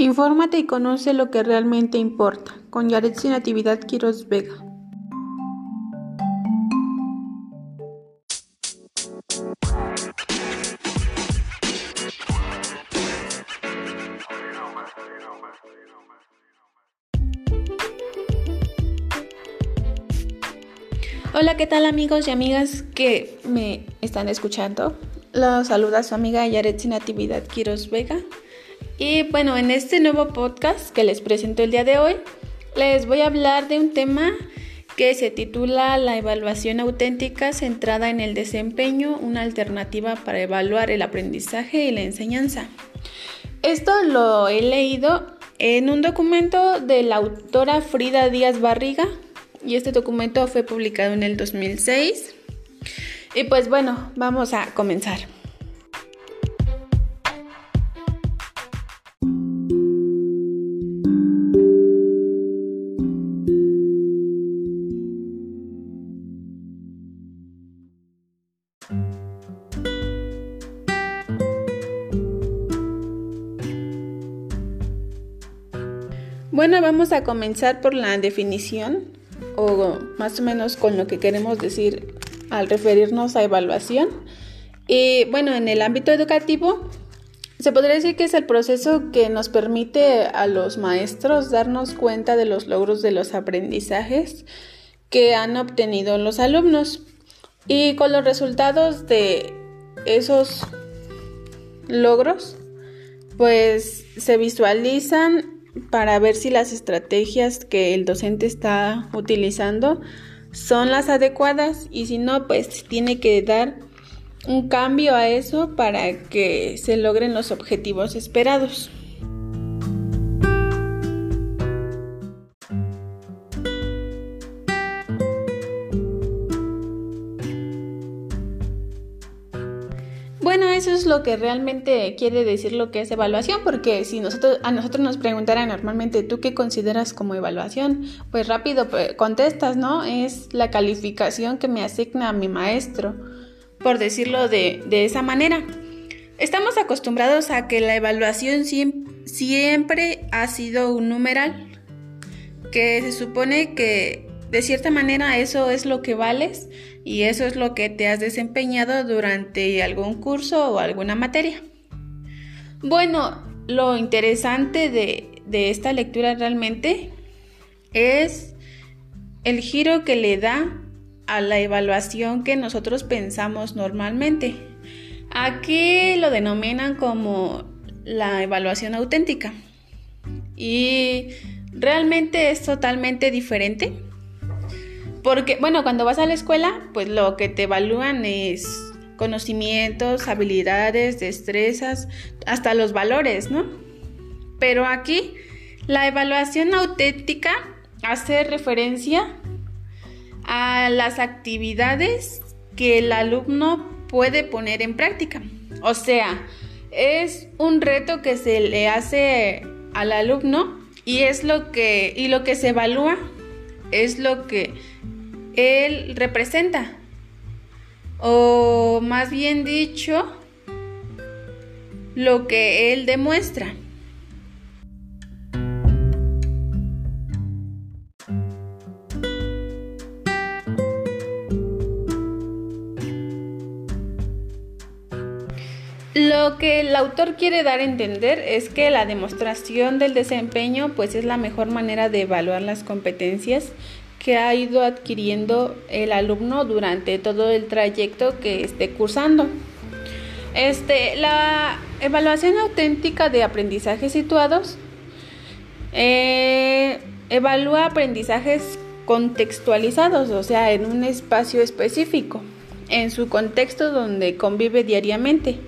Infórmate y conoce lo que realmente importa. Con Yaretsi Natividad Quiroz Vega. Hola, ¿qué tal amigos y amigas que me están escuchando? Los saluda su amiga Yaretsi Natividad Quiroz Vega. Y bueno, en este nuevo podcast que les presento el día de hoy, les voy a hablar de un tema que se titula La evaluación auténtica centrada en el desempeño, una alternativa para evaluar el aprendizaje y la enseñanza. Esto lo he leído en un documento de la autora Frida Díaz Barriga y este documento fue publicado en el 2006. Y pues bueno, vamos a comenzar. Bueno, vamos a comenzar por la definición o más o menos con lo que queremos decir al referirnos a evaluación. Y bueno, en el ámbito educativo se podría decir que es el proceso que nos permite a los maestros darnos cuenta de los logros de los aprendizajes que han obtenido los alumnos y con los resultados de esos logros pues se visualizan para ver si las estrategias que el docente está utilizando son las adecuadas y si no, pues tiene que dar un cambio a eso para que se logren los objetivos esperados. Eso es lo que realmente quiere decir lo que es evaluación, porque si nosotros a nosotros nos preguntaran normalmente tú qué consideras como evaluación, pues rápido pues, contestas, ¿no? Es la calificación que me asigna mi maestro, por decirlo de, de esa manera. Estamos acostumbrados a que la evaluación siempre ha sido un numeral, que se supone que de cierta manera eso es lo que vales y eso es lo que te has desempeñado durante algún curso o alguna materia. Bueno, lo interesante de, de esta lectura realmente es el giro que le da a la evaluación que nosotros pensamos normalmente. Aquí lo denominan como la evaluación auténtica. Y realmente es totalmente diferente porque, bueno, cuando vas a la escuela, pues lo que te evalúan es conocimientos, habilidades, destrezas, hasta los valores, ¿no? Pero aquí la evaluación auténtica hace referencia a las actividades que el alumno puede poner en práctica. O sea, es un reto que se le hace al alumno y es lo que y lo que se evalúa es lo que él representa. O más bien dicho, lo que él demuestra. Lo que el autor quiere dar a entender es que la demostración del desempeño pues es la mejor manera de evaluar las competencias que ha ido adquiriendo el alumno durante todo el trayecto que esté cursando. Este, la evaluación auténtica de aprendizajes situados eh, evalúa aprendizajes contextualizados, o sea, en un espacio específico, en su contexto donde convive diariamente,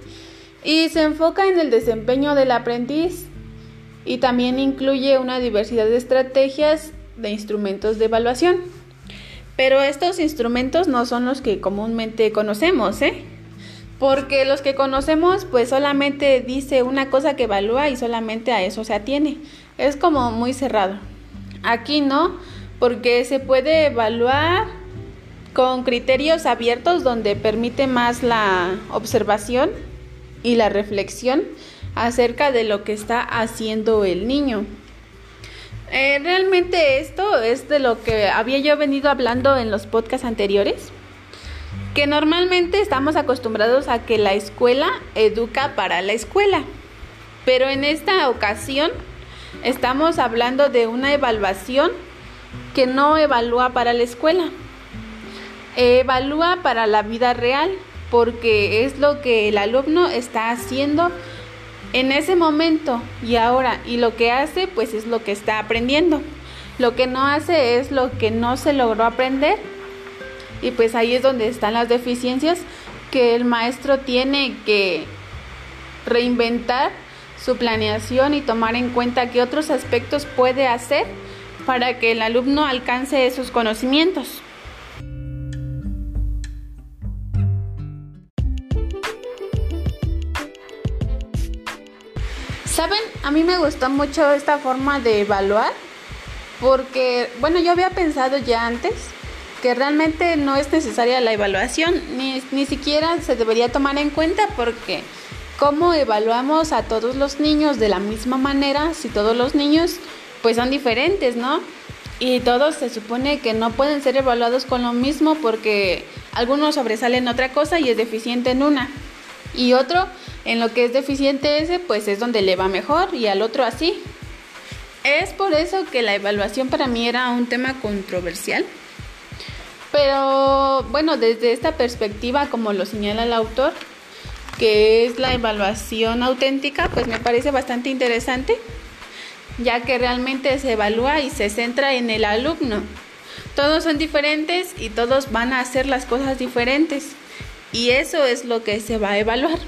y se enfoca en el desempeño del aprendiz y también incluye una diversidad de estrategias de instrumentos de evaluación. Pero estos instrumentos no son los que comúnmente conocemos, ¿eh? Porque los que conocemos pues solamente dice una cosa que evalúa y solamente a eso se atiene. Es como muy cerrado. Aquí no, porque se puede evaluar con criterios abiertos donde permite más la observación y la reflexión acerca de lo que está haciendo el niño. Eh, realmente esto es de lo que había yo venido hablando en los podcasts anteriores, que normalmente estamos acostumbrados a que la escuela educa para la escuela, pero en esta ocasión estamos hablando de una evaluación que no evalúa para la escuela, evalúa para la vida real, porque es lo que el alumno está haciendo en ese momento y ahora y lo que hace pues es lo que está aprendiendo. Lo que no hace es lo que no se logró aprender y pues ahí es donde están las deficiencias que el maestro tiene que reinventar su planeación y tomar en cuenta qué otros aspectos puede hacer para que el alumno alcance esos conocimientos. Saben, a mí me gustó mucho esta forma de evaluar porque, bueno, yo había pensado ya antes que realmente no es necesaria la evaluación, ni, ni siquiera se debería tomar en cuenta porque cómo evaluamos a todos los niños de la misma manera si todos los niños pues son diferentes, ¿no? Y todos se supone que no pueden ser evaluados con lo mismo porque algunos sobresalen otra cosa y es deficiente en una. Y otro en lo que es deficiente ese, pues es donde le va mejor y al otro así. Es por eso que la evaluación para mí era un tema controversial. Pero bueno, desde esta perspectiva, como lo señala el autor, que es la evaluación auténtica, pues me parece bastante interesante, ya que realmente se evalúa y se centra en el alumno. Todos son diferentes y todos van a hacer las cosas diferentes. Y eso es lo que se va a evaluar.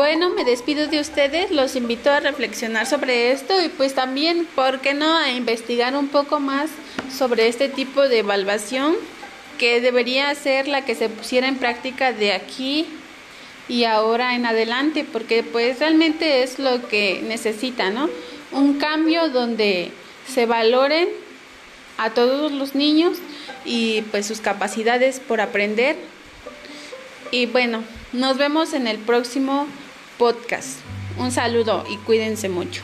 Bueno, me despido de ustedes, los invito a reflexionar sobre esto y pues también, ¿por qué no?, a investigar un poco más sobre este tipo de evaluación que debería ser la que se pusiera en práctica de aquí y ahora en adelante, porque pues realmente es lo que necesita, ¿no? Un cambio donde se valoren a todos los niños y pues sus capacidades por aprender. Y bueno, nos vemos en el próximo podcast. Un saludo y cuídense mucho.